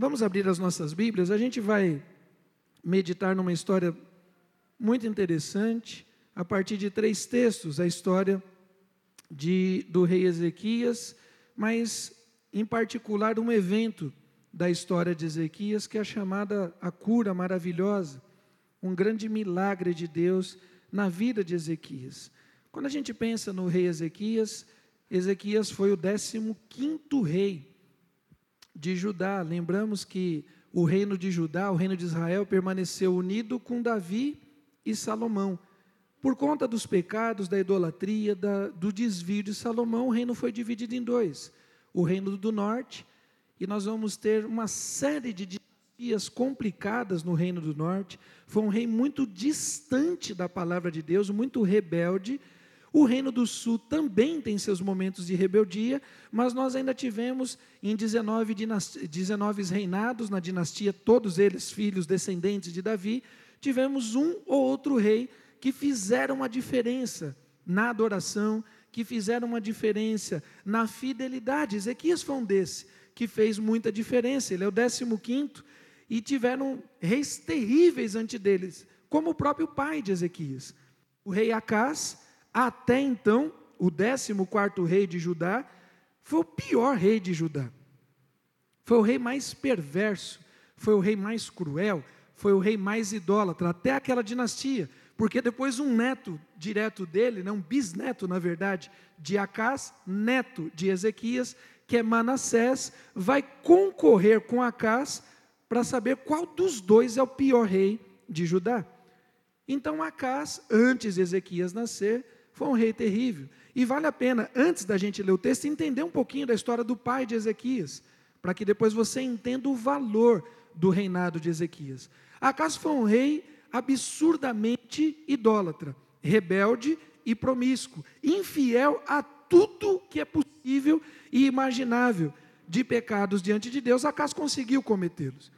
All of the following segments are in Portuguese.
Vamos abrir as nossas Bíblias, a gente vai meditar numa história muito interessante, a partir de três textos, a história de, do rei Ezequias, mas em particular um evento da história de Ezequias, que é chamada a cura maravilhosa, um grande milagre de Deus na vida de Ezequias. Quando a gente pensa no rei Ezequias, Ezequias foi o 15 quinto rei de Judá. Lembramos que o reino de Judá, o reino de Israel, permaneceu unido com Davi e Salomão. Por conta dos pecados, da idolatria, da, do desvio de Salomão, o reino foi dividido em dois: o reino do norte, e nós vamos ter uma série de dinastias complicadas no reino do norte. Foi um rei muito distante da palavra de Deus, muito rebelde o Reino do Sul também tem seus momentos de rebeldia, mas nós ainda tivemos em 19, 19 reinados na dinastia, todos eles filhos descendentes de Davi, tivemos um ou outro rei que fizeram uma diferença na adoração, que fizeram uma diferença na fidelidade. Ezequias foi um desse que fez muita diferença, ele é o 15 e tiveram reis terríveis ante deles, como o próprio pai de Ezequias. O rei Acás até então, o 14 rei de Judá foi o pior rei de Judá. Foi o rei mais perverso, foi o rei mais cruel, foi o rei mais idólatra, até aquela dinastia. Porque depois um neto direto dele, não, um bisneto na verdade, de Acás, neto de Ezequias, que é Manassés, vai concorrer com Acás para saber qual dos dois é o pior rei de Judá. Então Acás, antes de Ezequias nascer, foi um rei terrível. E vale a pena, antes da gente ler o texto, entender um pouquinho da história do pai de Ezequias, para que depois você entenda o valor do reinado de Ezequias. Acaso foi um rei absurdamente idólatra, rebelde e promíscuo, infiel a tudo que é possível e imaginável de pecados diante de Deus, acaso conseguiu cometê-los.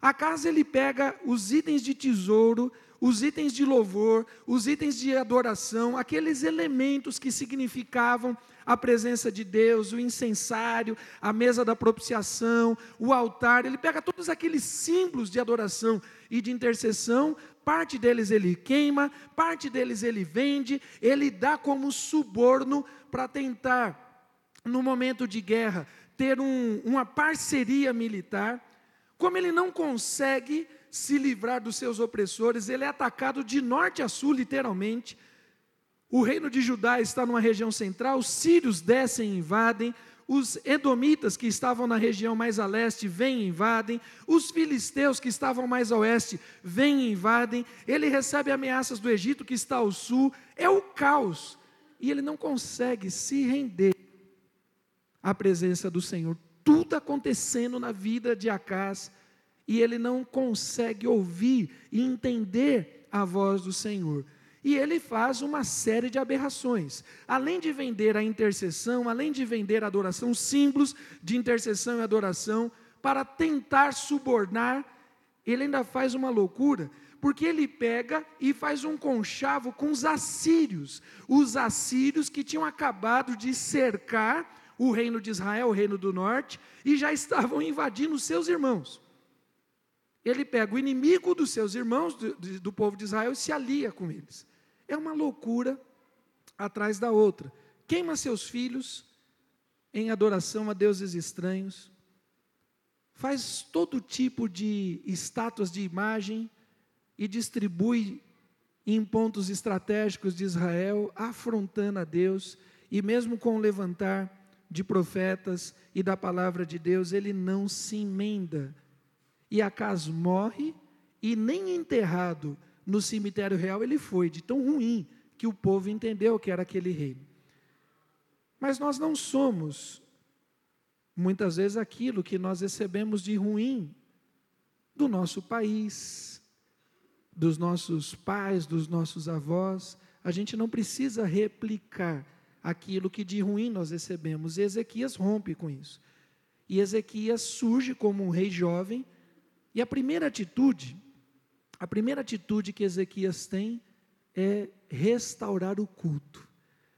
Acaso ele pega os itens de tesouro os itens de louvor, os itens de adoração, aqueles elementos que significavam a presença de Deus, o incensário, a mesa da propiciação, o altar, ele pega todos aqueles símbolos de adoração e de intercessão, parte deles ele queima, parte deles ele vende, ele dá como suborno para tentar, no momento de guerra, ter um, uma parceria militar. Como ele não consegue, se livrar dos seus opressores, ele é atacado de norte a sul, literalmente. O reino de Judá está numa região central, os sírios descem e invadem, os edomitas que estavam na região mais a leste vêm e invadem, os filisteus que estavam mais a oeste vêm e invadem, ele recebe ameaças do Egito que está ao sul, é o caos, e ele não consegue se render à presença do Senhor. Tudo acontecendo na vida de Acás, e ele não consegue ouvir e entender a voz do Senhor. E ele faz uma série de aberrações. Além de vender a intercessão, além de vender a adoração, símbolos de intercessão e adoração, para tentar subornar, ele ainda faz uma loucura, porque ele pega e faz um conchavo com os assírios, os assírios que tinham acabado de cercar o reino de Israel, o reino do norte, e já estavam invadindo seus irmãos ele pega o inimigo dos seus irmãos, do, do povo de Israel, e se alia com eles. É uma loucura atrás da outra. Queima seus filhos em adoração a deuses estranhos, faz todo tipo de estátuas de imagem e distribui em pontos estratégicos de Israel, afrontando a Deus, e mesmo com o levantar de profetas e da palavra de Deus, ele não se emenda e Acas morre e nem enterrado no cemitério real ele foi, de tão ruim que o povo entendeu que era aquele reino. Mas nós não somos, muitas vezes, aquilo que nós recebemos de ruim do nosso país, dos nossos pais, dos nossos avós. A gente não precisa replicar aquilo que de ruim nós recebemos. E Ezequias rompe com isso. E Ezequias surge como um rei jovem e a primeira atitude, a primeira atitude que Ezequias tem é restaurar o culto.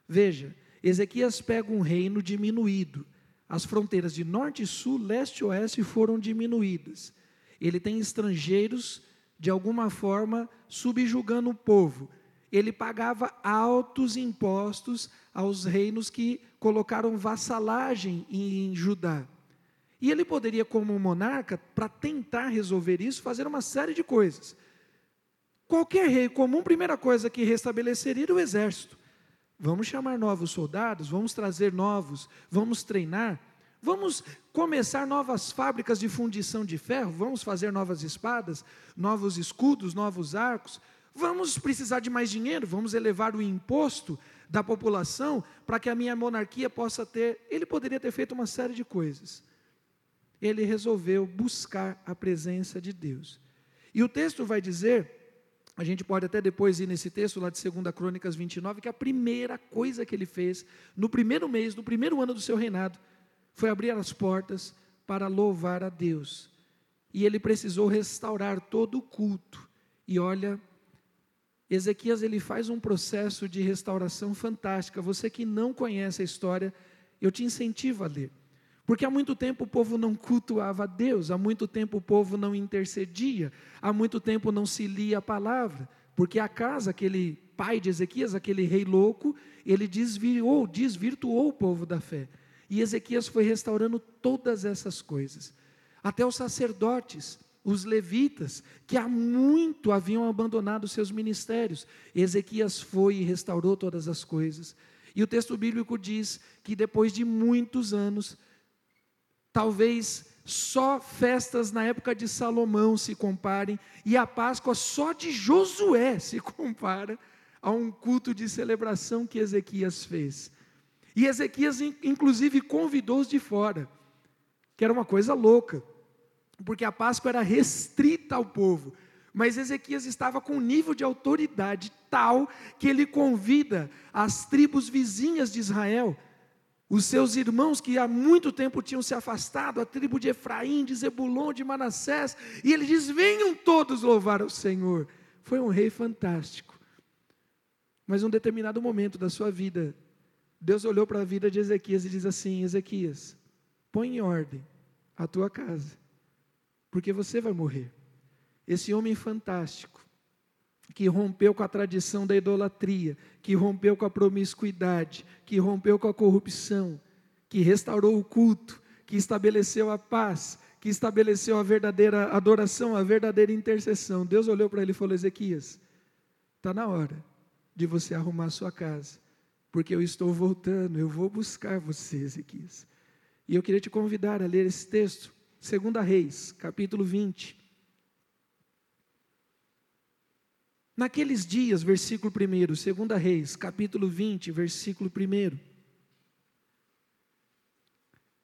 Veja, Ezequias pega um reino diminuído, as fronteiras de norte sul, leste e oeste foram diminuídas. Ele tem estrangeiros, de alguma forma, subjugando o povo. Ele pagava altos impostos aos reinos que colocaram vassalagem em Judá. E ele poderia, como monarca, para tentar resolver isso, fazer uma série de coisas. Qualquer rei comum, primeira coisa que restabeleceria era o exército. Vamos chamar novos soldados, vamos trazer novos, vamos treinar, vamos começar novas fábricas de fundição de ferro, vamos fazer novas espadas, novos escudos, novos arcos. Vamos precisar de mais dinheiro, vamos elevar o imposto da população para que a minha monarquia possa ter. Ele poderia ter feito uma série de coisas. Ele resolveu buscar a presença de Deus. E o texto vai dizer a gente pode até depois ir nesse texto lá de 2 Crônicas 29, que a primeira coisa que ele fez, no primeiro mês, no primeiro ano do seu reinado, foi abrir as portas para louvar a Deus. E ele precisou restaurar todo o culto. E olha, Ezequias ele faz um processo de restauração fantástica. Você que não conhece a história, eu te incentivo a ler. Porque há muito tempo o povo não cultuava a Deus, há muito tempo o povo não intercedia, há muito tempo não se lia a palavra, porque a casa, aquele pai de Ezequias, aquele rei louco, ele desviou, desvirtuou o povo da fé. E Ezequias foi restaurando todas essas coisas. Até os sacerdotes, os levitas, que há muito haviam abandonado seus ministérios. Ezequias foi e restaurou todas as coisas. E o texto bíblico diz que depois de muitos anos, Talvez só festas na época de Salomão se comparem, e a Páscoa só de Josué se compara a um culto de celebração que Ezequias fez. E Ezequias, inclusive, convidou os de fora, que era uma coisa louca, porque a Páscoa era restrita ao povo. Mas Ezequias estava com um nível de autoridade tal que ele convida as tribos vizinhas de Israel os seus irmãos que há muito tempo tinham se afastado, a tribo de Efraim, de Zebulon, de Manassés, e ele diz: venham todos louvar o Senhor. Foi um rei fantástico. Mas um determinado momento da sua vida, Deus olhou para a vida de Ezequias e diz assim: Ezequias, põe em ordem a tua casa, porque você vai morrer. Esse homem fantástico, que rompeu com a tradição da idolatria, que rompeu com a promiscuidade, que rompeu com a corrupção, que restaurou o culto, que estabeleceu a paz, que estabeleceu a verdadeira adoração, a verdadeira intercessão. Deus olhou para ele e falou: Ezequias, está na hora de você arrumar a sua casa, porque eu estou voltando, eu vou buscar você, Ezequias. E eu queria te convidar a ler esse texto, 2 Reis, capítulo 20. Naqueles dias, versículo 1, 2 Reis, capítulo 20, versículo 1.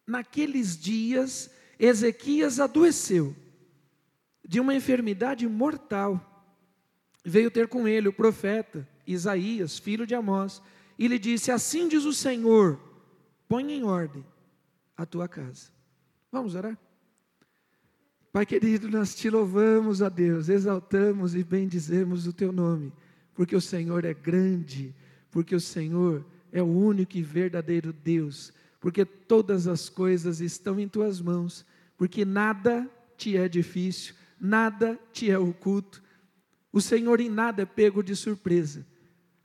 Naqueles dias, Ezequias adoeceu de uma enfermidade mortal. Veio ter com ele o profeta Isaías, filho de Amós, e lhe disse: Assim diz o Senhor: põe em ordem a tua casa. Vamos orar? Pai querido, nós te louvamos a Deus, exaltamos e bendizemos o teu nome, porque o Senhor é grande, porque o Senhor é o único e verdadeiro Deus, porque todas as coisas estão em tuas mãos, porque nada te é difícil, nada te é oculto. O Senhor em nada é pego de surpresa.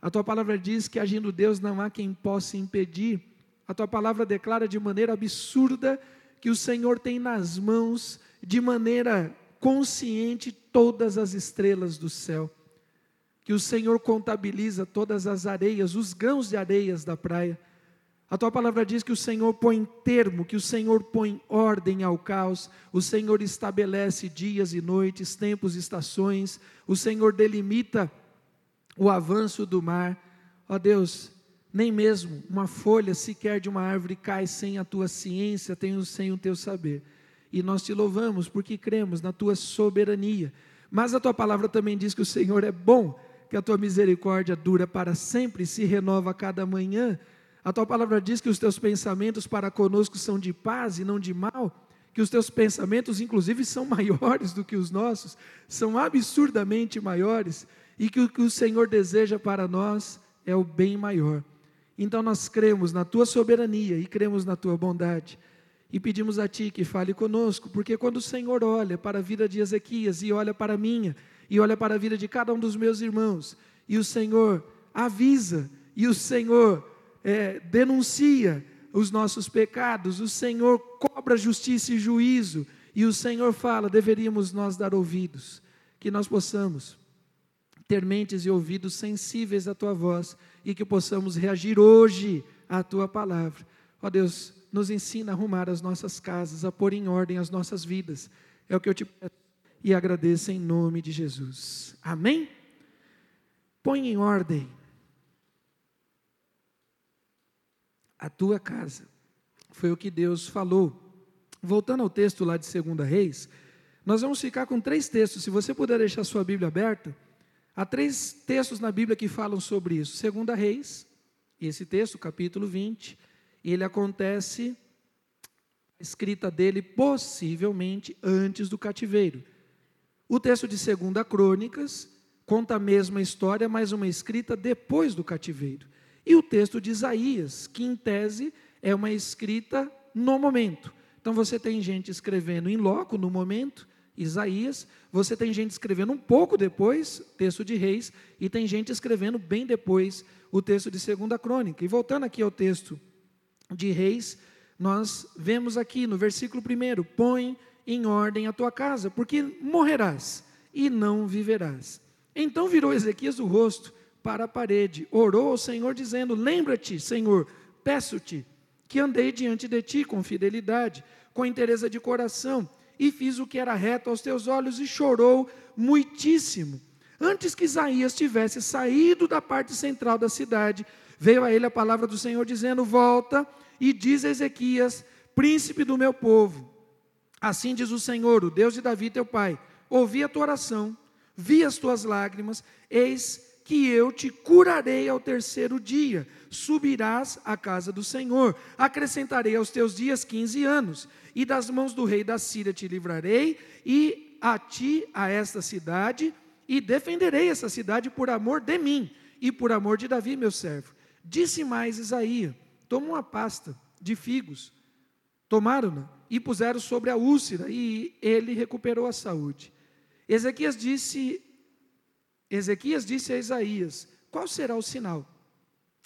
A tua palavra diz que agindo Deus não há quem possa impedir. A tua palavra declara de maneira absurda que o Senhor tem nas mãos de maneira consciente todas as estrelas do céu, que o Senhor contabiliza todas as areias, os grãos de areias da praia. A tua palavra diz que o Senhor põe termo, que o Senhor põe ordem ao caos, o Senhor estabelece dias e noites, tempos e estações, o Senhor delimita o avanço do mar. Ó Deus, nem mesmo uma folha sequer de uma árvore cai sem a tua ciência, sem o teu saber e nós te louvamos porque cremos na tua soberania. Mas a tua palavra também diz que o Senhor é bom, que a tua misericórdia dura para sempre, se renova a cada manhã. A tua palavra diz que os teus pensamentos para conosco são de paz e não de mal, que os teus pensamentos, inclusive, são maiores do que os nossos, são absurdamente maiores, e que o que o Senhor deseja para nós é o bem maior. Então nós cremos na tua soberania e cremos na tua bondade. E pedimos a Ti que fale conosco, porque quando o Senhor olha para a vida de Ezequias e olha para a minha, e olha para a vida de cada um dos meus irmãos, e o Senhor avisa, e o Senhor é, denuncia os nossos pecados, o Senhor cobra justiça e juízo, e o Senhor fala, deveríamos nós dar ouvidos, que nós possamos ter mentes e ouvidos sensíveis à tua voz e que possamos reagir hoje à tua palavra. Ó Deus, nos ensina a arrumar as nossas casas, a pôr em ordem as nossas vidas. É o que eu te peço e agradeço em nome de Jesus. Amém? Põe em ordem a tua casa. Foi o que Deus falou. Voltando ao texto lá de 2 Reis, nós vamos ficar com três textos. Se você puder deixar sua Bíblia aberta, há três textos na Bíblia que falam sobre isso. 2 Reis, esse texto, capítulo 20, ele acontece, a escrita dele possivelmente antes do cativeiro. O texto de 2 Crônicas conta a mesma história, mas uma escrita depois do cativeiro. E o texto de Isaías, que em tese é uma escrita no momento. Então você tem gente escrevendo em loco, no momento, Isaías, você tem gente escrevendo um pouco depois, texto de Reis, e tem gente escrevendo bem depois, o texto de Segunda Crônica. E voltando aqui ao texto de Reis, nós vemos aqui no versículo 1: Põe em ordem a tua casa, porque morrerás e não viverás. Então virou Ezequias o rosto para a parede, orou ao Senhor, dizendo: Lembra-te, Senhor, peço-te, que andei diante de ti com fidelidade, com interesse de coração, e fiz o que era reto aos teus olhos, e chorou muitíssimo. Antes que Isaías tivesse saído da parte central da cidade, veio a ele a palavra do Senhor, dizendo: Volta e diz a Ezequias, príncipe do meu povo: Assim diz o Senhor, o Deus de Davi, teu pai: Ouvi a tua oração, vi as tuas lágrimas, eis que eu te curarei ao terceiro dia, subirás à casa do Senhor, acrescentarei aos teus dias quinze anos, e das mãos do rei da Síria te livrarei, e a ti, a esta cidade, e defenderei essa cidade por amor de mim, e por amor de Davi, meu servo. Disse mais Isaías: Toma uma pasta de figos, tomaram-na e puseram sobre a úlcera, e ele recuperou a saúde. Ezequias disse Ezequias disse a Isaías: Qual será o sinal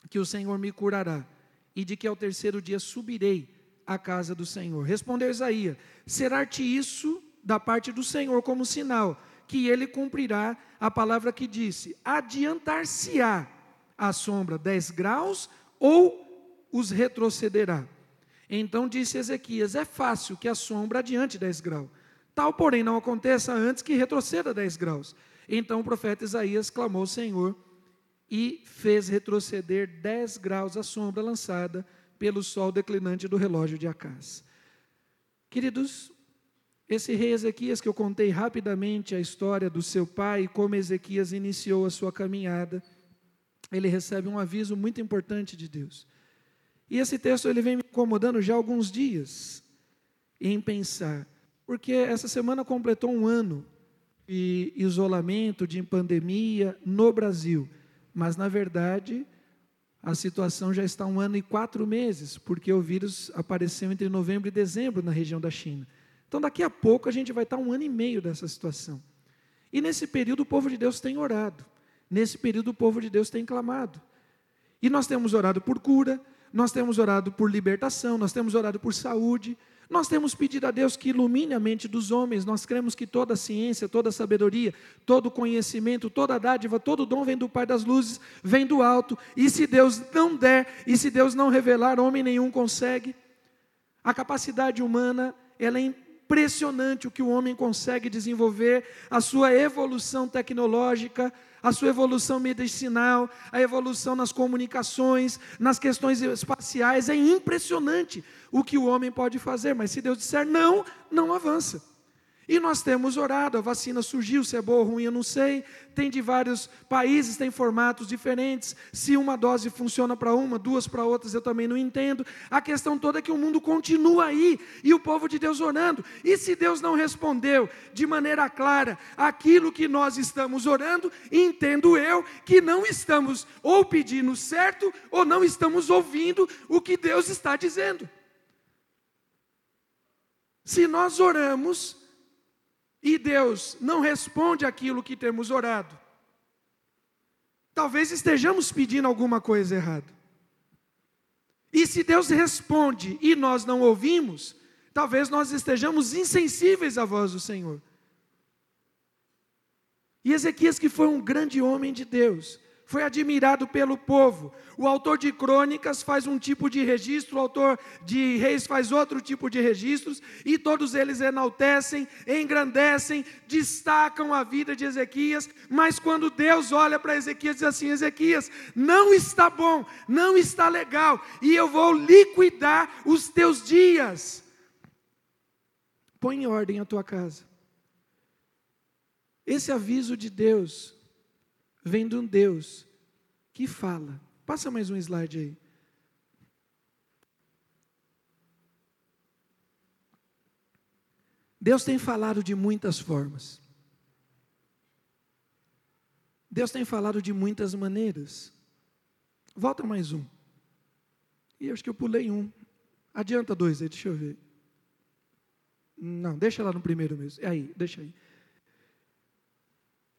que o Senhor me curará e de que ao terceiro dia subirei à casa do Senhor? Respondeu Isaías: Será-te isso da parte do Senhor como sinal que ele cumprirá a palavra que disse: Adiantar-se-á a sombra dez graus ou os retrocederá? Então disse Ezequias: É fácil que a sombra adiante dez graus. Tal, porém, não aconteça antes que retroceda dez graus. Então o profeta Isaías clamou ao Senhor e fez retroceder dez graus a sombra lançada pelo sol declinante do relógio de Acás. Queridos, esse rei Ezequias, que eu contei rapidamente a história do seu pai e como Ezequias iniciou a sua caminhada, ele recebe um aviso muito importante de Deus. E esse texto ele vem me incomodando já há alguns dias em pensar, porque essa semana completou um ano de isolamento, de pandemia no Brasil. Mas, na verdade, a situação já está um ano e quatro meses, porque o vírus apareceu entre novembro e dezembro na região da China. Então, daqui a pouco, a gente vai estar um ano e meio dessa situação. E nesse período, o povo de Deus tem orado. Nesse período, o povo de Deus tem clamado. E nós temos orado por cura, nós temos orado por libertação, nós temos orado por saúde, nós temos pedido a Deus que ilumine a mente dos homens, nós cremos que toda ciência, toda sabedoria, todo conhecimento, toda dádiva, todo dom vem do Pai das luzes, vem do alto, e se Deus não der, e se Deus não revelar, homem nenhum consegue. A capacidade humana, ela é impressionante o que o homem consegue desenvolver, a sua evolução tecnológica, a sua evolução medicinal, a evolução nas comunicações, nas questões espaciais. É impressionante o que o homem pode fazer, mas se Deus disser não, não avança. E nós temos orado, a vacina surgiu, se é boa ou ruim eu não sei, tem de vários países, tem formatos diferentes, se uma dose funciona para uma, duas para outras eu também não entendo. A questão toda é que o mundo continua aí, e o povo de Deus orando, e se Deus não respondeu de maneira clara aquilo que nós estamos orando, entendo eu que não estamos ou pedindo certo, ou não estamos ouvindo o que Deus está dizendo. Se nós oramos e Deus não responde aquilo que temos orado, talvez estejamos pedindo alguma coisa errada. E se Deus responde e nós não ouvimos, talvez nós estejamos insensíveis à voz do Senhor. E Ezequias, que foi um grande homem de Deus, foi admirado pelo povo. O autor de crônicas faz um tipo de registro, o autor de reis faz outro tipo de registros, e todos eles enaltecem, engrandecem, destacam a vida de Ezequias, mas quando Deus olha para Ezequias, diz assim: Ezequias, não está bom, não está legal, e eu vou liquidar os teus dias. Põe em ordem a tua casa. Esse aviso de Deus vem de um Deus que fala. Passa mais um slide aí. Deus tem falado de muitas formas. Deus tem falado de muitas maneiras. Volta mais um. E acho que eu pulei um. Adianta dois aí, deixa eu ver. Não, deixa lá no primeiro mesmo. É aí, deixa aí.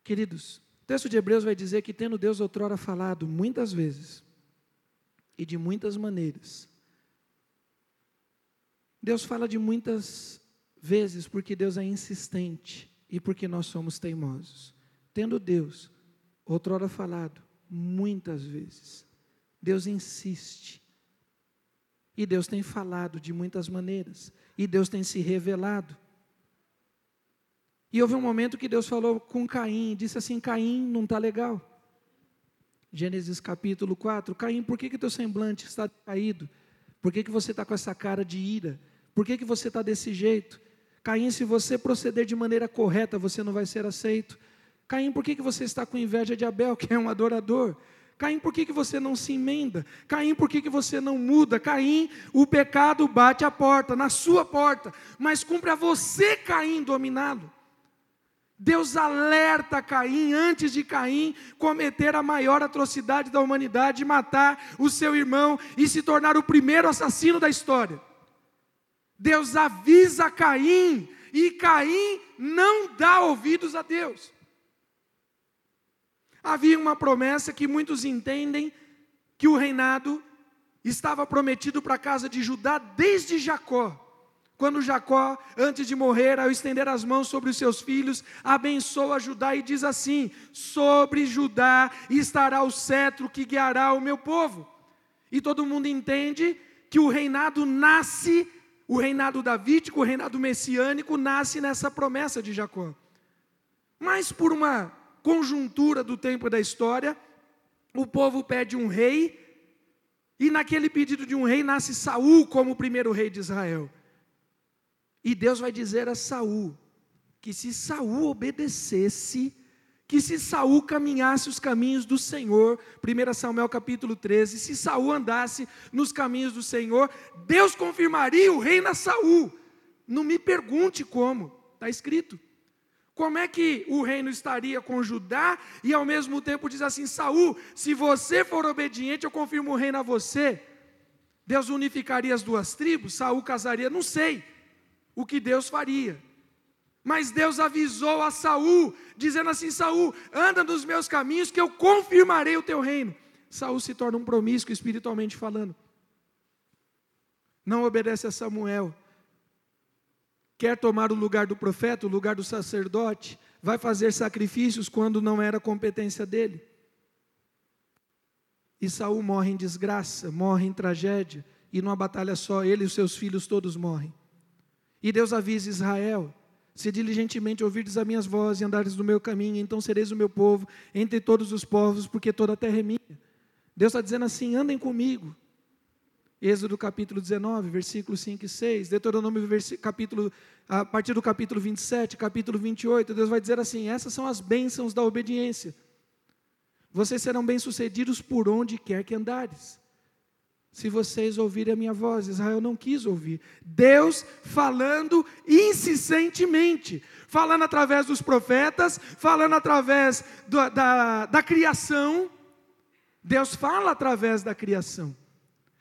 Queridos, o texto de Hebreus vai dizer que, tendo Deus outrora falado muitas vezes e de muitas maneiras, Deus fala de muitas vezes porque Deus é insistente e porque nós somos teimosos. Tendo Deus outrora falado muitas vezes, Deus insiste. E Deus tem falado de muitas maneiras, e Deus tem se revelado. E houve um momento que Deus falou com Caim, disse assim: Caim, não está legal. Gênesis capítulo 4: Caim, por que, que teu semblante está caído? Por que, que você está com essa cara de ira? Por que, que você está desse jeito? Caim, se você proceder de maneira correta, você não vai ser aceito. Caim, por que, que você está com inveja de Abel, que é um adorador? Caim, por que, que você não se emenda? Caim, por que, que você não muda? Caim, o pecado bate a porta, na sua porta, mas cumpre a você, Caim, dominá-lo. Deus alerta Caim antes de Caim cometer a maior atrocidade da humanidade, matar o seu irmão e se tornar o primeiro assassino da história. Deus avisa Caim e Caim não dá ouvidos a Deus. Havia uma promessa que muitos entendem que o reinado estava prometido para a casa de Judá desde Jacó. Quando Jacó, antes de morrer, ao estender as mãos sobre os seus filhos, abençoa Judá e diz assim: Sobre Judá estará o cetro que guiará o meu povo. E todo mundo entende que o reinado nasce, o reinado davídico, o reinado messiânico, nasce nessa promessa de Jacó. Mas por uma conjuntura do tempo da história, o povo pede um rei, e naquele pedido de um rei nasce Saul como o primeiro rei de Israel. E Deus vai dizer a Saul que se Saul obedecesse, que se Saul caminhasse os caminhos do Senhor, 1 Samuel capítulo 13, se Saul andasse nos caminhos do Senhor, Deus confirmaria o reino a Saul. Não me pergunte como, está escrito. Como é que o reino estaria com Judá e ao mesmo tempo diz assim: Saul, se você for obediente, eu confirmo o reino a você. Deus unificaria as duas tribos, Saul casaria, não sei o que Deus faria. Mas Deus avisou a Saul, dizendo assim: Saul, anda nos meus caminhos, que eu confirmarei o teu reino. Saul se torna um promíscuo espiritualmente falando. Não obedece a Samuel. Quer tomar o lugar do profeta, o lugar do sacerdote, vai fazer sacrifícios quando não era competência dele. E Saul morre em desgraça, morre em tragédia, e numa batalha só, ele e os seus filhos todos morrem. E Deus avisa Israel: se diligentemente ouvirdes a minhas vozes e andares no meu caminho, então sereis o meu povo entre todos os povos, porque toda a terra é minha. Deus está dizendo assim: andem comigo. Êxodo capítulo 19, versículos 5 e 6, Deuteronômio capítulo, a partir do capítulo 27, capítulo 28, Deus vai dizer assim: essas são as bênçãos da obediência. Vocês serão bem-sucedidos por onde quer que andares se vocês ouvirem a minha voz. Israel não quis ouvir. Deus falando insistentemente, falando através dos profetas, falando através do, da, da criação. Deus fala através da criação.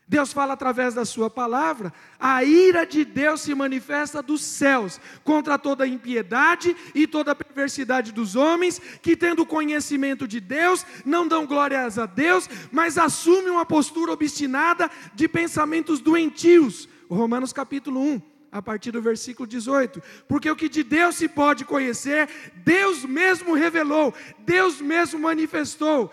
Deus fala através da Sua palavra, a ira de Deus se manifesta dos céus contra toda impiedade e toda perversidade dos homens, que, tendo conhecimento de Deus, não dão glórias a Deus, mas assumem uma postura obstinada de pensamentos doentios. Romanos capítulo 1, a partir do versículo 18. Porque o que de Deus se pode conhecer, Deus mesmo revelou, Deus mesmo manifestou.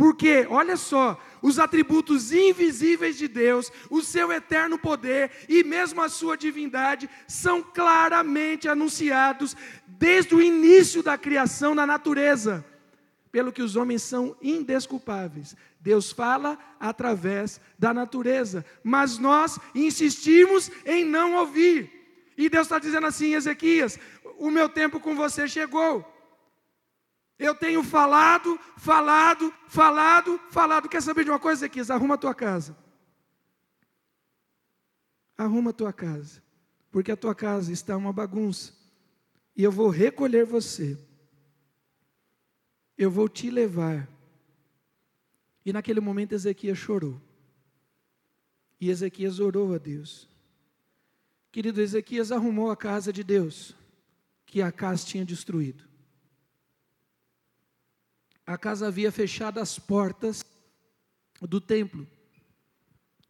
Porque, olha só, os atributos invisíveis de Deus, o seu eterno poder e mesmo a sua divindade são claramente anunciados desde o início da criação na natureza, pelo que os homens são indesculpáveis. Deus fala através da natureza, mas nós insistimos em não ouvir. E Deus está dizendo assim, Ezequias: o meu tempo com você chegou. Eu tenho falado, falado, falado, falado. Quer saber de uma coisa, Ezequias? Arruma a tua casa. Arruma a tua casa. Porque a tua casa está uma bagunça. E eu vou recolher você. Eu vou te levar. E naquele momento Ezequias chorou. E Ezequias orou a Deus. Querido, Ezequias arrumou a casa de Deus, que a casa tinha destruído a casa havia fechado as portas do templo.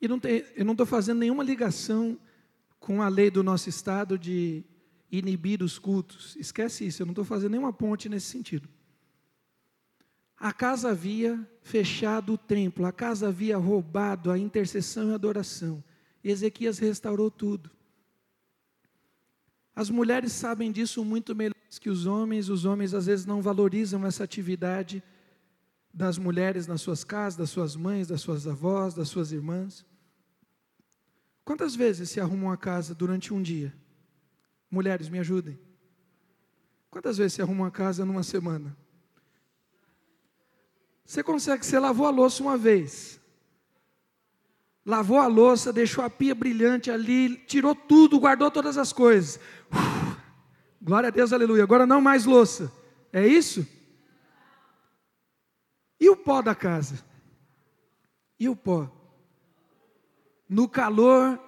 E não tem, eu não estou fazendo nenhuma ligação com a lei do nosso estado de inibir os cultos. Esquece isso, eu não estou fazendo nenhuma ponte nesse sentido. A casa havia fechado o templo, a casa havia roubado a intercessão e a adoração. Ezequias restaurou tudo. As mulheres sabem disso muito melhor que os homens, os homens às vezes não valorizam essa atividade das mulheres nas suas casas, das suas mães, das suas avós, das suas irmãs. Quantas vezes se arruma uma casa durante um dia? Mulheres, me ajudem. Quantas vezes se arruma uma casa numa semana? Você consegue, você lavou a louça uma vez. Lavou a louça, deixou a pia brilhante ali, tirou tudo, guardou todas as coisas. Glória a Deus, aleluia. Agora não mais louça. É isso? E o pó da casa? E o pó? No calor,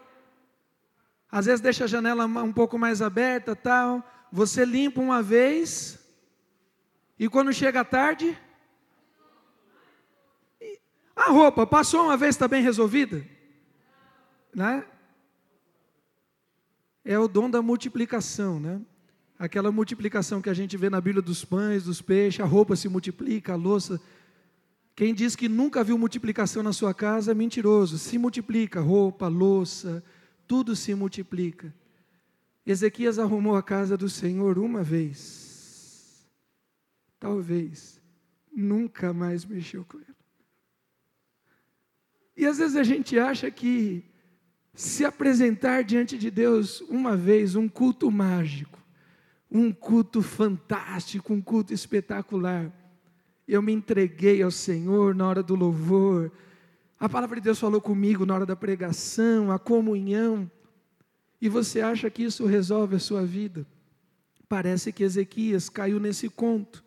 às vezes deixa a janela um pouco mais aberta, tal. Você limpa uma vez e quando chega tarde, a roupa passou uma vez está bem resolvida, né? É o dom da multiplicação, né? Aquela multiplicação que a gente vê na Bíblia dos pães, dos peixes, a roupa se multiplica, a louça quem diz que nunca viu multiplicação na sua casa é mentiroso. Se multiplica roupa, louça, tudo se multiplica. Ezequias arrumou a casa do Senhor uma vez. Talvez nunca mais mexeu com ela. E às vezes a gente acha que se apresentar diante de Deus uma vez, um culto mágico, um culto fantástico, um culto espetacular, eu me entreguei ao Senhor na hora do louvor. A palavra de Deus falou comigo na hora da pregação, a comunhão. E você acha que isso resolve a sua vida? Parece que Ezequias caiu nesse conto.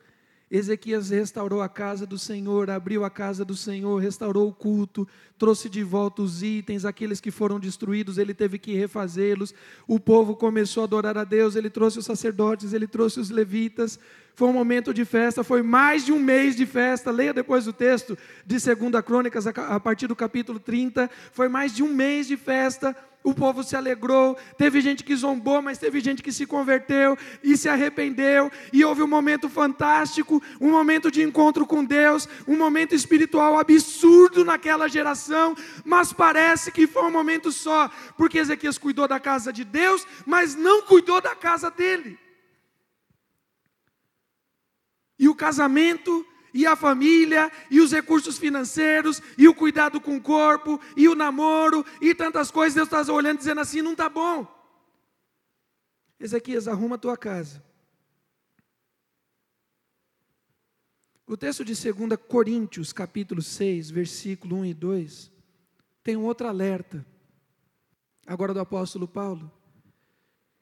Ezequias restaurou a casa do Senhor, abriu a casa do Senhor, restaurou o culto, trouxe de volta os itens, aqueles que foram destruídos, ele teve que refazê-los. O povo começou a adorar a Deus, ele trouxe os sacerdotes, ele trouxe os levitas. Foi um momento de festa, foi mais de um mês de festa. Leia depois o texto de 2 Crônicas, a partir do capítulo 30. Foi mais de um mês de festa o povo se alegrou, teve gente que zombou, mas teve gente que se converteu e se arrependeu, e houve um momento fantástico, um momento de encontro com Deus, um momento espiritual absurdo naquela geração, mas parece que foi um momento só, porque Ezequias cuidou da casa de Deus, mas não cuidou da casa dele. E o casamento e a família, e os recursos financeiros, e o cuidado com o corpo, e o namoro, e tantas coisas, Deus está olhando dizendo assim: não está bom. Ezequias, arruma a tua casa. O texto de 2 Coríntios, capítulo 6, versículo 1 e 2, tem um outro alerta, agora do apóstolo Paulo.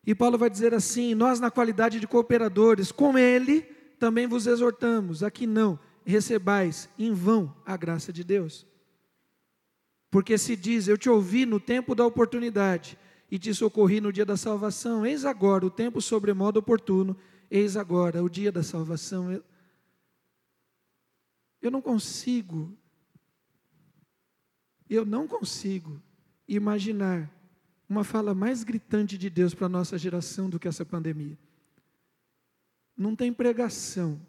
E Paulo vai dizer assim: Nós, na qualidade de cooperadores com ele, também vos exortamos a que não recebais em vão a graça de Deus. Porque se diz: Eu te ouvi no tempo da oportunidade e te socorri no dia da salvação. Eis agora o tempo sobremodo oportuno, eis agora o dia da salvação. Eu, não consigo, eu não consigo imaginar uma fala mais gritante de Deus para a nossa geração do que essa pandemia. Não tem pregação,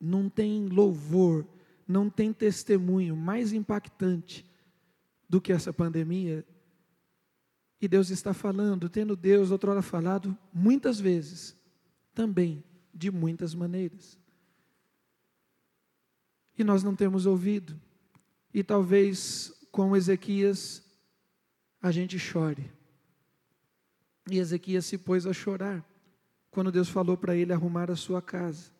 não tem louvor, não tem testemunho mais impactante do que essa pandemia. E Deus está falando, tendo Deus outrora falado muitas vezes, também de muitas maneiras. E nós não temos ouvido. E talvez com Ezequias a gente chore. E Ezequias se pôs a chorar quando Deus falou para ele arrumar a sua casa.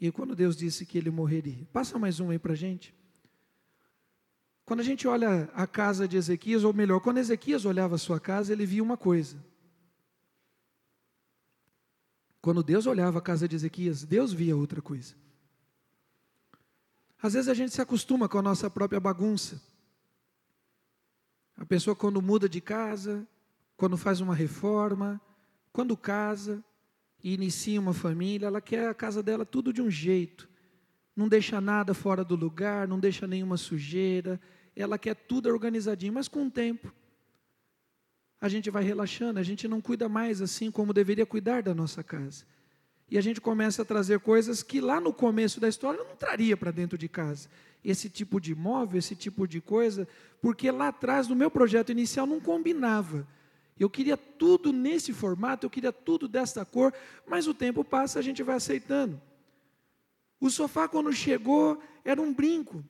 E quando Deus disse que ele morreria. Passa mais um aí para a gente. Quando a gente olha a casa de Ezequias, ou melhor, quando Ezequias olhava a sua casa, ele via uma coisa. Quando Deus olhava a casa de Ezequias, Deus via outra coisa. Às vezes a gente se acostuma com a nossa própria bagunça. A pessoa, quando muda de casa, quando faz uma reforma, quando casa e inicia uma família, ela quer a casa dela tudo de um jeito. Não deixa nada fora do lugar, não deixa nenhuma sujeira. Ela quer tudo organizadinho, mas com o tempo a gente vai relaxando, a gente não cuida mais assim como deveria cuidar da nossa casa. E a gente começa a trazer coisas que lá no começo da história não traria para dentro de casa esse tipo de imóvel, esse tipo de coisa, porque lá atrás, no meu projeto inicial, não combinava. Eu queria tudo nesse formato, eu queria tudo desta cor, mas o tempo passa, a gente vai aceitando. O sofá, quando chegou, era um brinco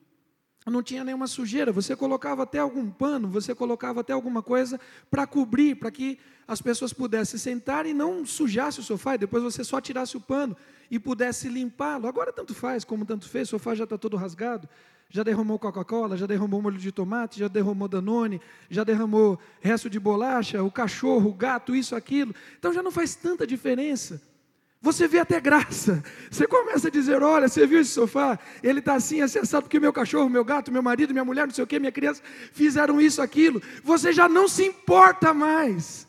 não tinha nenhuma sujeira, você colocava até algum pano, você colocava até alguma coisa para cobrir, para que as pessoas pudessem sentar e não sujasse o sofá, e depois você só tirasse o pano e pudesse limpá-lo. Agora tanto faz, como tanto fez, o sofá já está todo rasgado, já derramou Coca-Cola, já derramou molho de tomate, já derramou Danone, já derramou resto de bolacha, o cachorro, o gato, isso, aquilo. Então já não faz tanta diferença. Você vê até graça. Você começa a dizer: olha, você viu esse sofá? Ele está assim, acessado, porque meu cachorro, meu gato, meu marido, minha mulher, não sei o que, minha criança fizeram isso, aquilo. Você já não se importa mais.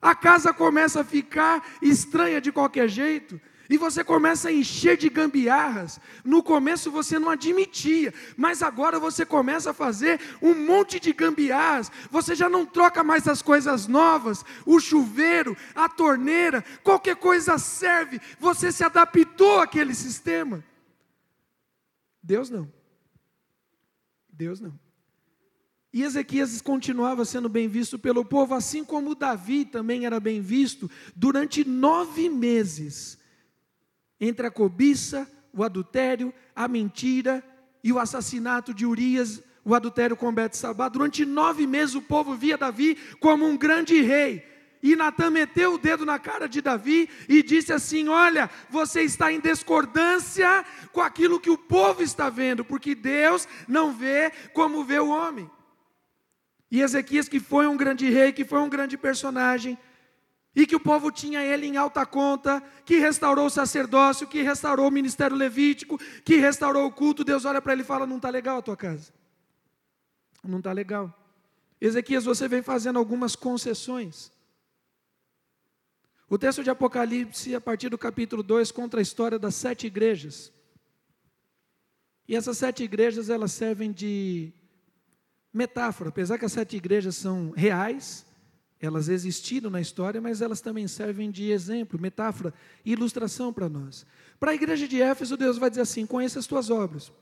A casa começa a ficar estranha de qualquer jeito. E você começa a encher de gambiarras. No começo você não admitia, mas agora você começa a fazer um monte de gambiarras. Você já não troca mais as coisas novas, o chuveiro, a torneira, qualquer coisa serve. Você se adaptou àquele sistema. Deus não. Deus não. E Ezequias continuava sendo bem visto pelo povo, assim como Davi também era bem visto durante nove meses entre a cobiça, o adultério, a mentira e o assassinato de Urias, o adultério com Betsabá. Durante nove meses o povo via Davi como um grande rei. E Natan meteu o dedo na cara de Davi e disse assim: Olha, você está em discordância com aquilo que o povo está vendo, porque Deus não vê como vê o homem. E Ezequias, que foi um grande rei, que foi um grande personagem, e que o povo tinha ele em alta conta, que restaurou o sacerdócio, que restaurou o ministério levítico, que restaurou o culto. Deus olha para ele e fala: Não está legal a tua casa. Não está legal. Ezequias, você vem fazendo algumas concessões. O texto de Apocalipse, a partir do capítulo 2, conta a história das sete igrejas. E essas sete igrejas, elas servem de metáfora, apesar que as sete igrejas são reais, elas existiram na história, mas elas também servem de exemplo, metáfora, ilustração para nós. Para a igreja de Éfeso, Deus vai dizer assim: conheça as tuas obras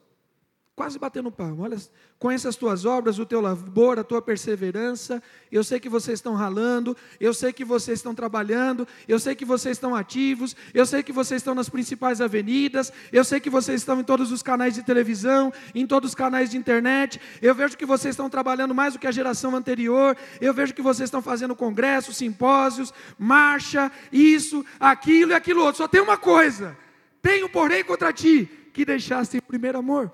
quase batendo palma. Olha, conheça as tuas obras, o teu labor, a tua perseverança. Eu sei que vocês estão ralando, eu sei que vocês estão trabalhando, eu sei que vocês estão ativos, eu sei que vocês estão nas principais avenidas, eu sei que vocês estão em todos os canais de televisão, em todos os canais de internet. Eu vejo que vocês estão trabalhando mais do que a geração anterior. Eu vejo que vocês estão fazendo congressos, simpósios, marcha, isso, aquilo e aquilo outro. Só tem uma coisa: tenho, porém, contra ti que deixaste o primeiro amor.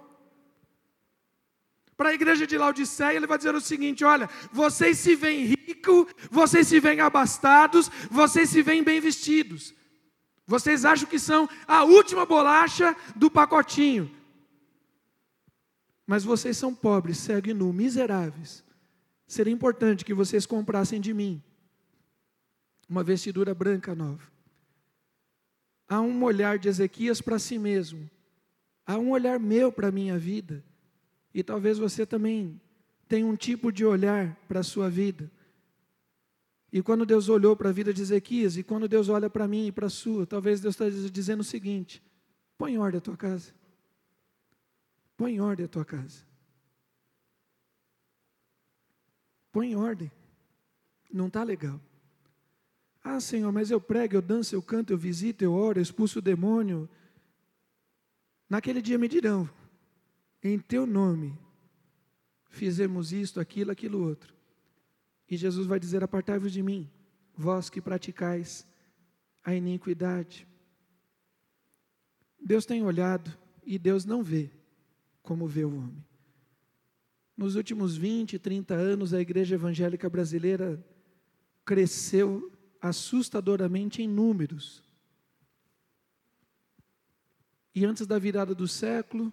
Para a igreja de Laodiceia, ele vai dizer o seguinte: olha, vocês se veem ricos, vocês se veem abastados, vocês se veem bem vestidos. Vocês acham que são a última bolacha do pacotinho. mas vocês são pobres, cegos e nu, miseráveis. Seria importante que vocês comprassem de mim uma vestidura branca nova. Há um olhar de Ezequias para si mesmo, há um olhar meu para a minha vida, e talvez você também tenha um tipo de olhar para a sua vida. E quando Deus olhou para a vida de Ezequias, e quando Deus olha para mim e para a sua, talvez Deus está dizendo o seguinte: põe em ordem a tua casa. Põe em ordem a tua casa. Põe em ordem. Não está legal. Ah, Senhor, mas eu prego, eu danço, eu canto, eu visito, eu oro, eu expulso o demônio. Naquele dia me dirão: em teu nome fizemos isto, aquilo, aquilo outro. E Jesus vai dizer: Apartai-vos de mim, vós que praticais a iniquidade. Deus tem olhado e Deus não vê como vê o homem. Nos últimos 20, 30 anos, a igreja evangélica brasileira cresceu assustadoramente em números. E antes da virada do século,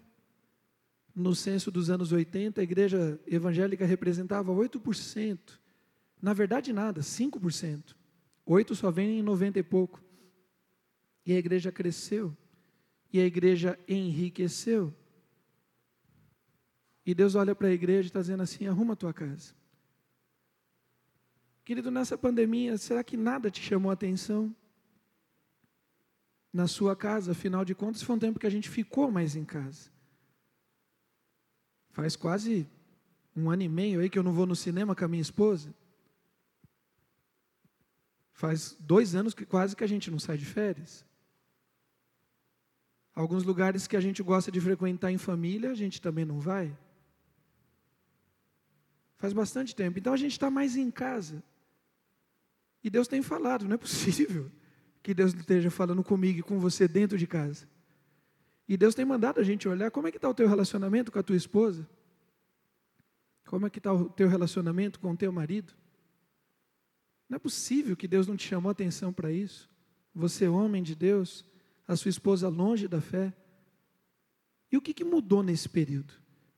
no censo dos anos 80, a igreja evangélica representava 8%. Na verdade, nada, 5%. 8 só vem em 90 e pouco. E a igreja cresceu. E a igreja enriqueceu. E Deus olha para a igreja e está dizendo assim: arruma a tua casa. Querido, nessa pandemia, será que nada te chamou a atenção? Na sua casa, afinal de contas, foi um tempo que a gente ficou mais em casa. Faz quase um ano e meio aí que eu não vou no cinema com a minha esposa. Faz dois anos que quase que a gente não sai de férias. Alguns lugares que a gente gosta de frequentar em família, a gente também não vai. Faz bastante tempo. Então a gente está mais em casa. E Deus tem falado, não é possível que Deus esteja falando comigo e com você dentro de casa. E Deus tem mandado a gente olhar como é que está o teu relacionamento com a tua esposa. Como é que está o teu relacionamento com o teu marido? Não é possível que Deus não te chamou atenção para isso. Você, homem de Deus, a sua esposa longe da fé. E o que, que mudou nesse período?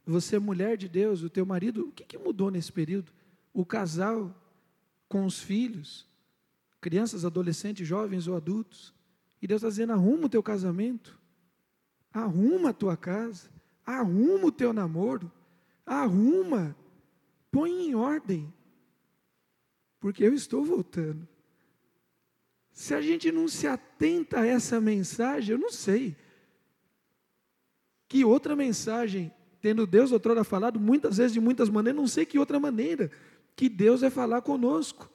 Você, mulher de Deus, o teu marido, o que, que mudou nesse período? O casal com os filhos, crianças, adolescentes, jovens ou adultos. E Deus está dizendo: arruma o teu casamento, arruma a tua casa, arruma o teu namoro, arruma, põe em ordem, porque eu estou voltando. Se a gente não se atenta a essa mensagem, eu não sei. Que outra mensagem, tendo Deus outrora falado, muitas vezes de muitas maneiras, não sei que outra maneira, que Deus vai falar conosco.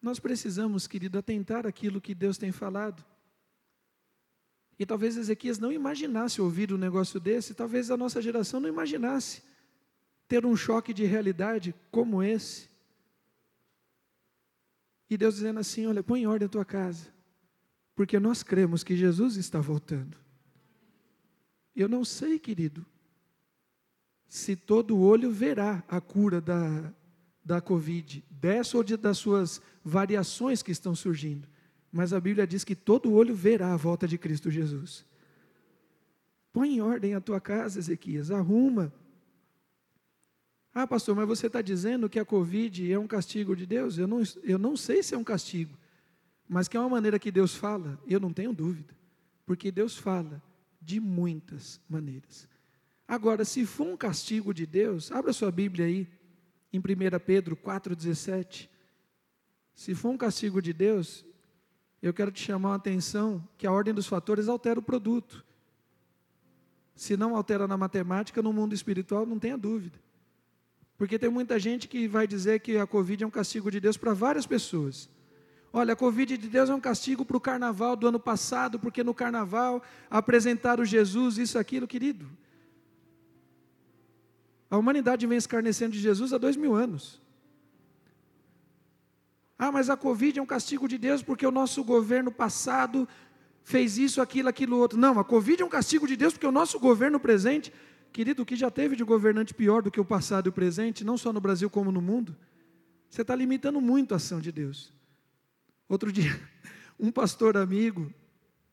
Nós precisamos, querido, atentar aquilo que Deus tem falado. E talvez Ezequias não imaginasse ouvir um negócio desse, talvez a nossa geração não imaginasse ter um choque de realidade como esse. E Deus dizendo assim: Olha, põe em ordem a tua casa, porque nós cremos que Jesus está voltando. Eu não sei, querido, se todo olho verá a cura da, da Covid, dessa ou de, das suas variações que estão surgindo. Mas a Bíblia diz que todo olho verá a volta de Cristo Jesus. Põe em ordem a tua casa, Ezequias, arruma. Ah, pastor, mas você está dizendo que a Covid é um castigo de Deus? Eu não, eu não sei se é um castigo, mas que é uma maneira que Deus fala, eu não tenho dúvida, porque Deus fala de muitas maneiras. Agora, se for um castigo de Deus, abra sua Bíblia aí, em 1 Pedro 4,17. Se for um castigo de Deus, eu quero te chamar a atenção que a ordem dos fatores altera o produto. Se não altera na matemática, no mundo espiritual, não tenha dúvida. Porque tem muita gente que vai dizer que a Covid é um castigo de Deus para várias pessoas. Olha, a Covid de Deus é um castigo para o carnaval do ano passado, porque no carnaval apresentaram Jesus, isso, aquilo, querido. A humanidade vem escarnecendo de Jesus há dois mil anos. Ah, mas a Covid é um castigo de Deus porque o nosso governo passado fez isso, aquilo, aquilo outro. Não, a Covid é um castigo de Deus porque o nosso governo presente, querido, que já teve de governante pior do que o passado e o presente, não só no Brasil como no mundo, você está limitando muito a ação de Deus. Outro dia, um pastor amigo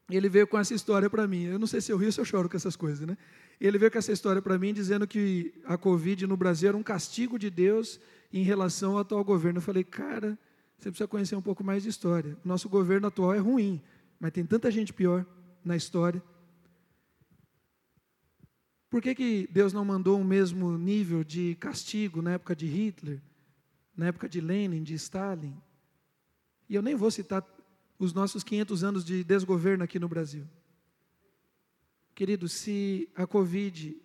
ele veio com essa história para mim. Eu não sei se eu rio ou se eu choro com essas coisas, né? Ele veio com essa história para mim dizendo que a Covid no Brasil era um castigo de Deus em relação ao atual governo. Eu falei, cara, você precisa conhecer um pouco mais de história. Nosso governo atual é ruim, mas tem tanta gente pior na história. Por que, que Deus não mandou o mesmo nível de castigo na época de Hitler, na época de Lenin, de Stalin? E eu nem vou citar os nossos 500 anos de desgoverno aqui no Brasil. Querido, se a Covid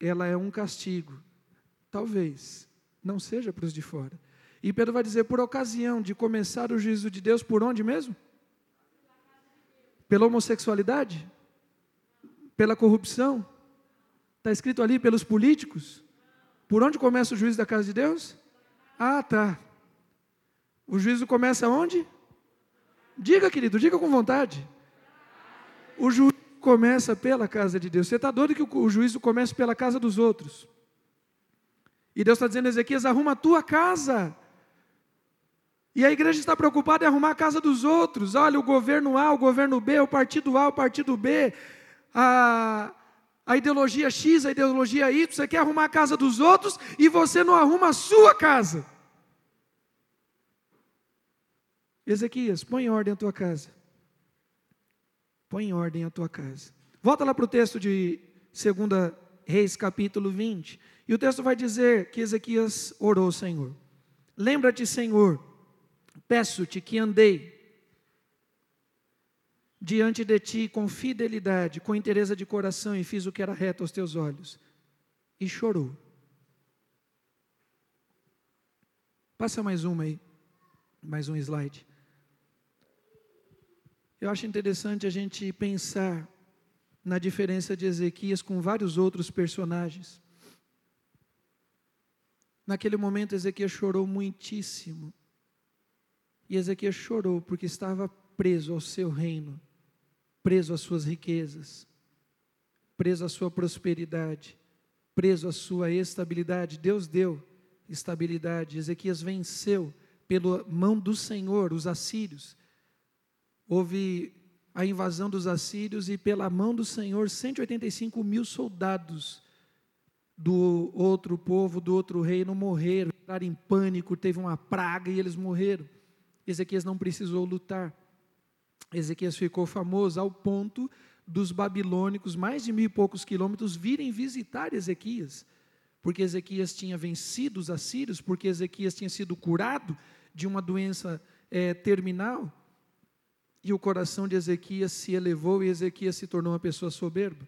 ela é um castigo, talvez não seja para os de fora. E Pedro vai dizer, por ocasião de começar o juízo de Deus, por onde mesmo? Pela homossexualidade? Pela corrupção? Está escrito ali pelos políticos? Por onde começa o juízo da casa de Deus? Ah, tá. O juízo começa onde? Diga, querido, diga com vontade. O juízo começa pela casa de Deus. Você está doido que o juízo comece pela casa dos outros? E Deus está dizendo a Ezequias: arruma a tua casa. E a igreja está preocupada em arrumar a casa dos outros. Olha, o governo A, o governo B, o partido A, o partido B, a, a ideologia X, a ideologia Y. Você quer arrumar a casa dos outros e você não arruma a sua casa. Ezequias, põe em ordem a tua casa. Põe em ordem a tua casa. Volta lá para o texto de 2 Reis, capítulo 20. E o texto vai dizer que Ezequias orou ao Senhor. Lembra-te, Senhor, peço-te que andei diante de ti com fidelidade, com interesse de coração e fiz o que era reto aos teus olhos. E chorou. Passa mais uma aí, mais um slide. Eu acho interessante a gente pensar na diferença de Ezequias com vários outros personagens. Naquele momento, Ezequias chorou muitíssimo. E Ezequias chorou porque estava preso ao seu reino, preso às suas riquezas, preso à sua prosperidade, preso à sua estabilidade. Deus deu estabilidade. Ezequias venceu pela mão do Senhor os assírios houve a invasão dos assírios e pela mão do Senhor 185 mil soldados do outro povo, do outro reino morreram, entraram em pânico, teve uma praga e eles morreram. Ezequias não precisou lutar. Ezequias ficou famoso ao ponto dos babilônicos, mais de mil e poucos quilômetros, virem visitar Ezequias, porque Ezequias tinha vencido os assírios, porque Ezequias tinha sido curado de uma doença é, terminal. E o coração de Ezequias se elevou e Ezequias se tornou uma pessoa soberba.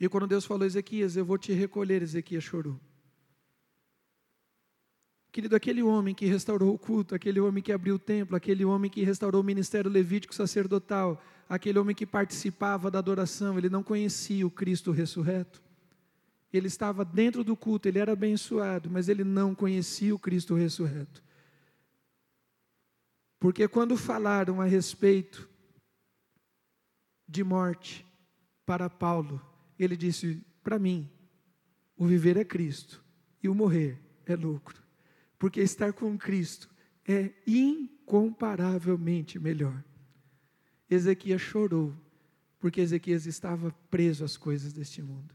E quando Deus falou, Ezequias, eu vou te recolher, Ezequias chorou. Querido, aquele homem que restaurou o culto, aquele homem que abriu o templo, aquele homem que restaurou o ministério levítico sacerdotal, aquele homem que participava da adoração, ele não conhecia o Cristo ressurreto. Ele estava dentro do culto, ele era abençoado, mas ele não conhecia o Cristo ressurreto. Porque quando falaram a respeito de morte para Paulo, ele disse: para mim, o viver é Cristo e o morrer é lucro. Porque estar com Cristo é incomparavelmente melhor. Ezequias chorou, porque Ezequias estava preso às coisas deste mundo.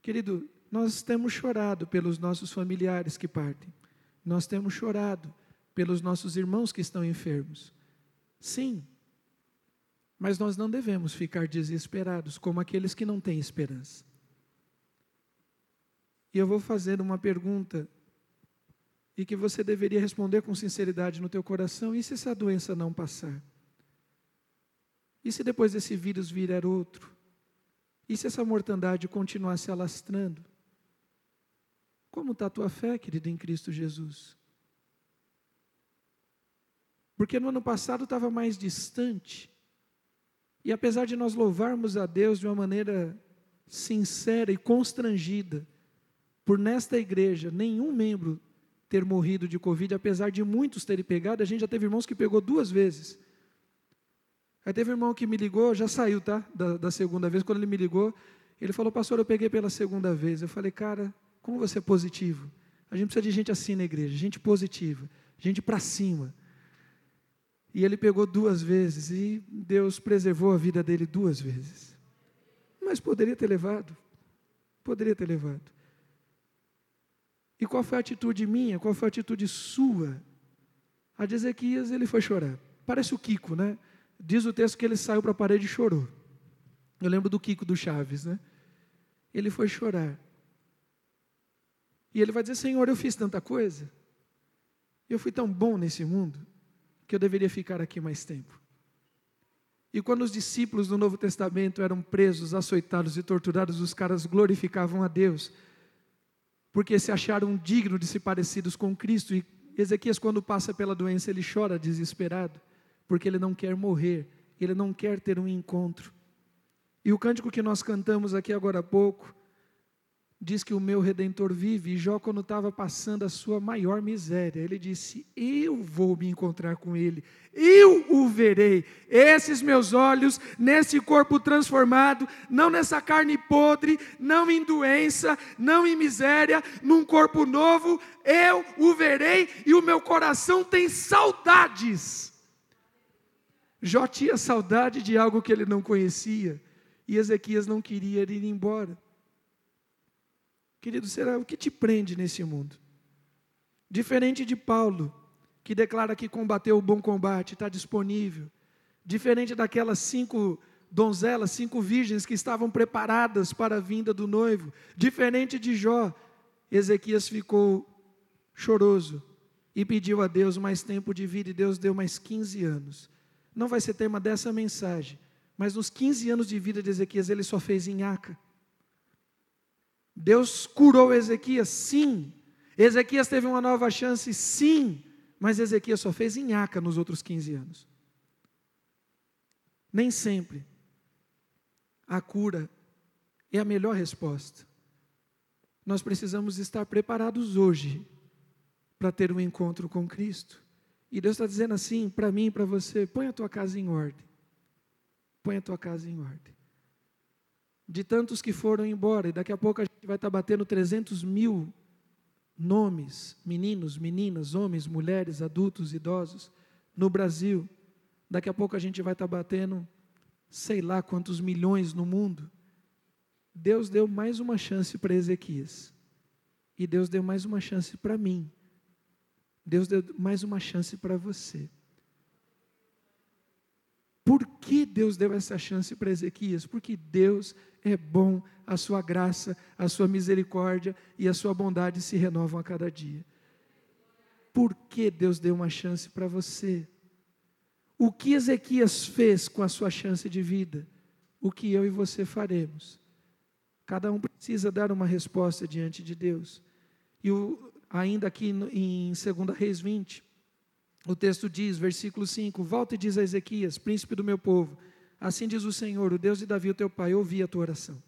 Querido, nós temos chorado pelos nossos familiares que partem, nós temos chorado pelos nossos irmãos que estão enfermos. Sim, mas nós não devemos ficar desesperados como aqueles que não têm esperança. E eu vou fazer uma pergunta e que você deveria responder com sinceridade no teu coração: e se essa doença não passar? E se depois desse vírus vier outro? E se essa mortandade continuar se alastrando? Como está a tua fé, querido, em Cristo Jesus? Porque no ano passado estava mais distante. E apesar de nós louvarmos a Deus de uma maneira sincera e constrangida, por nesta igreja nenhum membro ter morrido de Covid, apesar de muitos terem pegado, a gente já teve irmãos que pegou duas vezes. Aí teve um irmão que me ligou, já saiu, tá? Da, da segunda vez, quando ele me ligou, ele falou, pastor, eu peguei pela segunda vez. Eu falei, cara, como você é positivo? A gente precisa de gente assim na igreja, gente positiva, gente para cima. E ele pegou duas vezes e Deus preservou a vida dele duas vezes. Mas poderia ter levado. Poderia ter levado. E qual foi a atitude minha? Qual foi a atitude sua? A de Ezequias, ele foi chorar. Parece o Kiko, né? Diz o texto que ele saiu para a parede e chorou. Eu lembro do Kiko do Chaves, né? Ele foi chorar. E ele vai dizer: Senhor, eu fiz tanta coisa. Eu fui tão bom nesse mundo que eu deveria ficar aqui mais tempo. E quando os discípulos do Novo Testamento eram presos, açoitados e torturados, os caras glorificavam a Deus, porque se acharam dignos de se parecidos com Cristo. E Ezequias, quando passa pela doença, ele chora desesperado, porque ele não quer morrer, ele não quer ter um encontro. E o cântico que nós cantamos aqui agora há pouco, diz que o meu redentor vive, e Jó, quando estava passando a sua maior miséria, ele disse: Eu vou me encontrar com ele, eu o verei. Esses meus olhos, nesse corpo transformado, não nessa carne podre, não em doença, não em miséria, num corpo novo, eu o verei, e o meu coração tem saudades. Jó tinha saudade de algo que ele não conhecia, e Ezequias não queria ir embora. Querido, será o que te prende nesse mundo? Diferente de Paulo, que declara que combateu o bom combate, está disponível. Diferente daquelas cinco donzelas, cinco virgens que estavam preparadas para a vinda do noivo. Diferente de Jó, Ezequias ficou choroso e pediu a Deus mais tempo de vida, e Deus deu mais 15 anos. Não vai ser tema dessa mensagem, mas nos 15 anos de vida de Ezequias, ele só fez em Aca. Deus curou Ezequias, sim. Ezequias teve uma nova chance, sim. Mas Ezequias só fez em Aca nos outros 15 anos. Nem sempre a cura é a melhor resposta. Nós precisamos estar preparados hoje para ter um encontro com Cristo. E Deus está dizendo assim para mim e para você: põe a tua casa em ordem. Põe a tua casa em ordem de tantos que foram embora, e daqui a pouco a gente vai estar batendo 300 mil nomes, meninos, meninas, homens, mulheres, adultos, idosos, no Brasil. Daqui a pouco a gente vai estar batendo sei lá quantos milhões no mundo. Deus deu mais uma chance para Ezequias. E Deus deu mais uma chance para mim. Deus deu mais uma chance para você. Por que Deus deu essa chance para Ezequias? Porque Deus é bom, a sua graça, a sua misericórdia e a sua bondade se renovam a cada dia. Por que Deus deu uma chance para você? O que Ezequias fez com a sua chance de vida? O que eu e você faremos? Cada um precisa dar uma resposta diante de Deus. E o, ainda aqui em 2 Reis 20, o texto diz, versículo 5: Volta e diz a Ezequias, príncipe do meu povo: Assim diz o Senhor, o Deus de Davi, o teu pai: Ouvi a tua oração.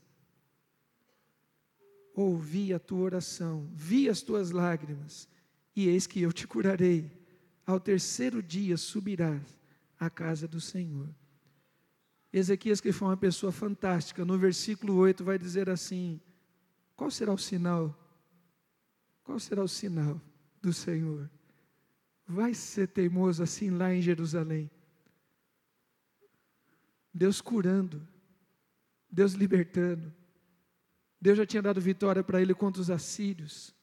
Ouvi a tua oração, vi as tuas lágrimas, e eis que eu te curarei. Ao terceiro dia subirás à casa do Senhor. Ezequias, que foi uma pessoa fantástica, no versículo 8 vai dizer assim: Qual será o sinal? Qual será o sinal do Senhor? Vai ser teimoso assim lá em Jerusalém. Deus curando, Deus libertando. Deus já tinha dado vitória para ele contra os assírios.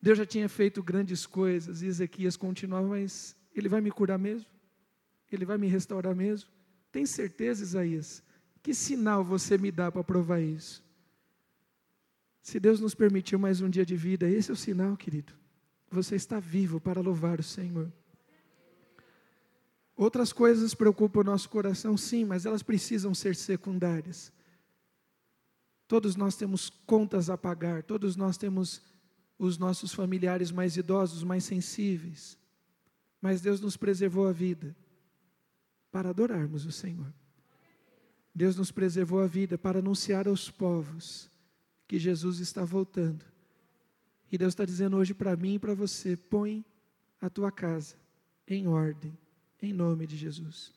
Deus já tinha feito grandes coisas. E Ezequias continuava, mas ele vai me curar mesmo? Ele vai me restaurar mesmo? Tem certeza, Isaías? Que sinal você me dá para provar isso? Se Deus nos permitiu mais um dia de vida, esse é o sinal, querido. Você está vivo para louvar o Senhor. Outras coisas preocupam o nosso coração, sim, mas elas precisam ser secundárias. Todos nós temos contas a pagar, todos nós temos os nossos familiares mais idosos, mais sensíveis. Mas Deus nos preservou a vida para adorarmos o Senhor. Deus nos preservou a vida para anunciar aos povos que Jesus está voltando e Deus está dizendo hoje para mim e para você: põe a tua casa em ordem, em nome de Jesus.